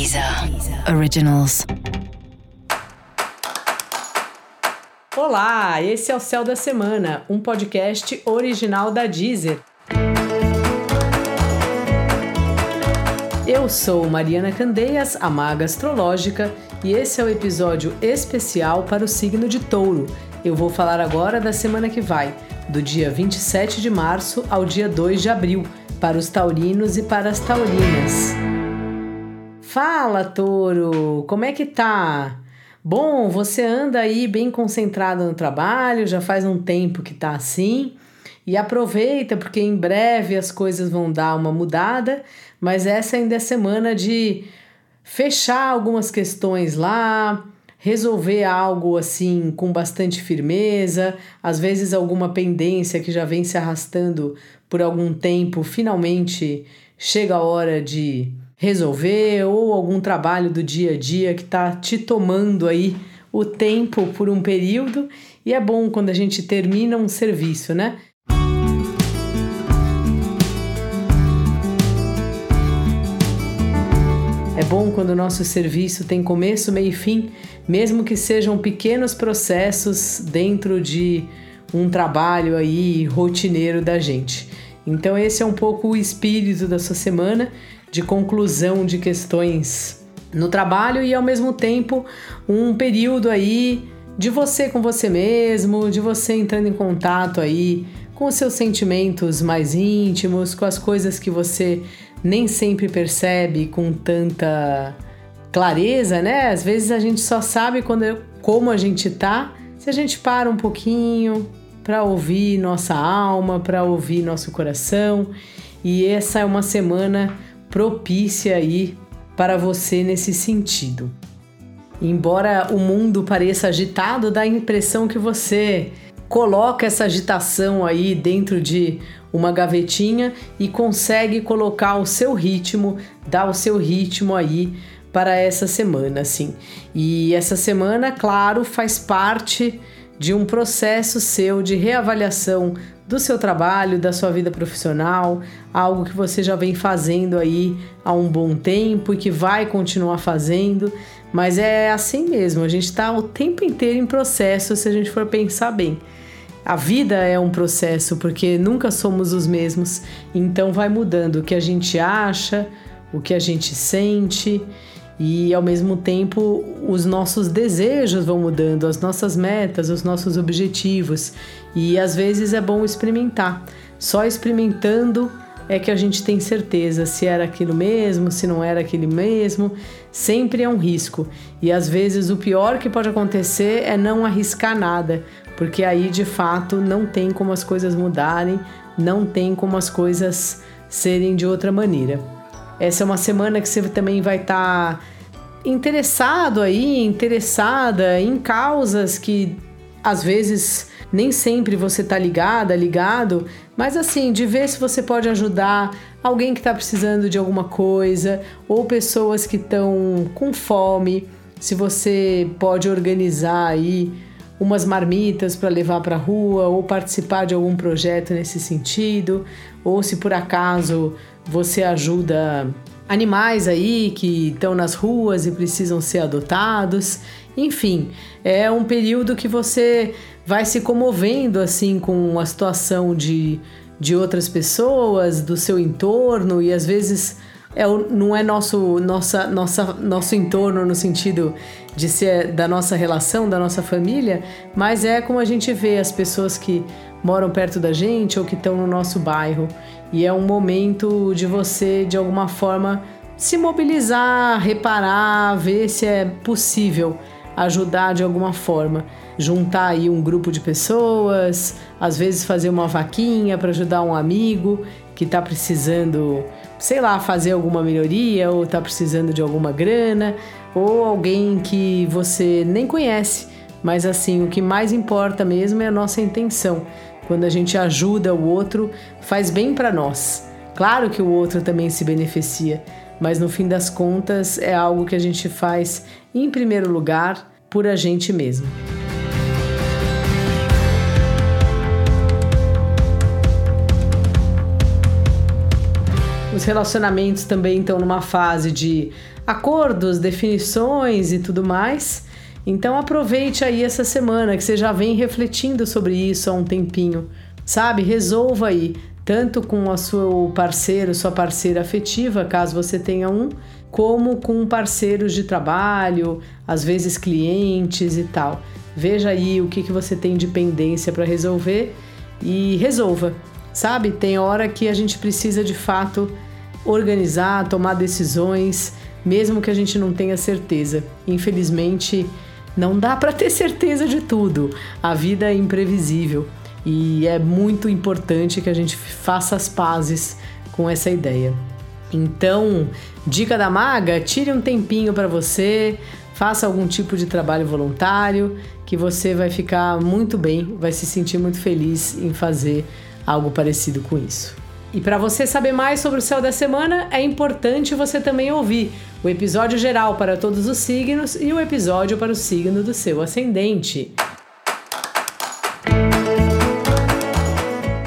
Deezer Originals. Olá, esse é o Céu da Semana, um podcast original da Deezer. Eu sou Mariana Candeias, a maga astrológica, e esse é o episódio especial para o signo de Touro. Eu vou falar agora da semana que vai, do dia 27 de março ao dia 2 de abril, para os taurinos e para as taurinas. Fala, touro! Como é que tá? Bom, você anda aí bem concentrado no trabalho, já faz um tempo que tá assim. E aproveita porque em breve as coisas vão dar uma mudada, mas essa ainda é semana de fechar algumas questões lá, resolver algo assim com bastante firmeza, às vezes alguma pendência que já vem se arrastando por algum tempo, finalmente chega a hora de resolver ou algum trabalho do dia a dia que está te tomando aí o tempo por um período e é bom quando a gente termina um serviço, né? É bom quando o nosso serviço tem começo, meio e fim, mesmo que sejam pequenos processos dentro de um trabalho aí rotineiro da gente. Então esse é um pouco o espírito da sua semana de conclusão de questões no trabalho e ao mesmo tempo um período aí de você com você mesmo, de você entrando em contato aí com os seus sentimentos mais íntimos, com as coisas que você nem sempre percebe com tanta clareza, né? Às vezes a gente só sabe quando como a gente tá, se a gente para um pouquinho para ouvir nossa alma, para ouvir nosso coração. E essa é uma semana propícia aí para você nesse sentido. Embora o mundo pareça agitado, dá a impressão que você coloca essa agitação aí dentro de uma gavetinha e consegue colocar o seu ritmo, dar o seu ritmo aí para essa semana, assim. E essa semana, claro, faz parte de um processo seu de reavaliação do seu trabalho, da sua vida profissional, algo que você já vem fazendo aí há um bom tempo e que vai continuar fazendo, mas é assim mesmo, a gente está o tempo inteiro em processo se a gente for pensar bem. A vida é um processo porque nunca somos os mesmos, então vai mudando o que a gente acha, o que a gente sente e ao mesmo tempo os nossos desejos vão mudando, as nossas metas, os nossos objetivos. E às vezes é bom experimentar. Só experimentando é que a gente tem certeza se era aquilo mesmo, se não era aquele mesmo. Sempre é um risco. E às vezes o pior que pode acontecer é não arriscar nada, porque aí de fato não tem como as coisas mudarem, não tem como as coisas serem de outra maneira. Essa é uma semana que você também vai estar tá interessado aí, interessada em causas que às vezes nem sempre você tá ligada, ligado, mas assim, de ver se você pode ajudar alguém que está precisando de alguma coisa ou pessoas que estão com fome, se você pode organizar aí umas marmitas para levar para a rua ou participar de algum projeto nesse sentido, ou se por acaso você ajuda animais aí que estão nas ruas e precisam ser adotados. Enfim, é um período que você vai se comovendo assim com a situação de, de outras pessoas, do seu entorno e às vezes é, não é nosso, nossa, nossa, nosso entorno no sentido de ser da nossa relação, da nossa família, mas é como a gente vê as pessoas que moram perto da gente ou que estão no nosso bairro. E é um momento de você, de alguma forma, se mobilizar, reparar, ver se é possível ajudar de alguma forma. Juntar aí um grupo de pessoas, às vezes fazer uma vaquinha para ajudar um amigo que está precisando, sei lá, fazer alguma melhoria ou está precisando de alguma grana, ou alguém que você nem conhece. Mas assim, o que mais importa mesmo é a nossa intenção quando a gente ajuda o outro, faz bem para nós. Claro que o outro também se beneficia, mas no fim das contas é algo que a gente faz em primeiro lugar por a gente mesmo. Os relacionamentos também estão numa fase de acordos, definições e tudo mais. Então aproveite aí essa semana que você já vem refletindo sobre isso há um tempinho, sabe? Resolva aí, tanto com o seu parceiro, sua parceira afetiva, caso você tenha um, como com parceiros de trabalho, às vezes clientes e tal. Veja aí o que, que você tem de pendência para resolver e resolva. Sabe, tem hora que a gente precisa de fato organizar, tomar decisões, mesmo que a gente não tenha certeza. Infelizmente, não dá para ter certeza de tudo. A vida é imprevisível e é muito importante que a gente faça as pazes com essa ideia. Então, dica da maga, tire um tempinho para você, faça algum tipo de trabalho voluntário, que você vai ficar muito bem, vai se sentir muito feliz em fazer algo parecido com isso. E para você saber mais sobre o céu da semana, é importante você também ouvir o episódio geral para todos os signos e o episódio para o signo do seu ascendente.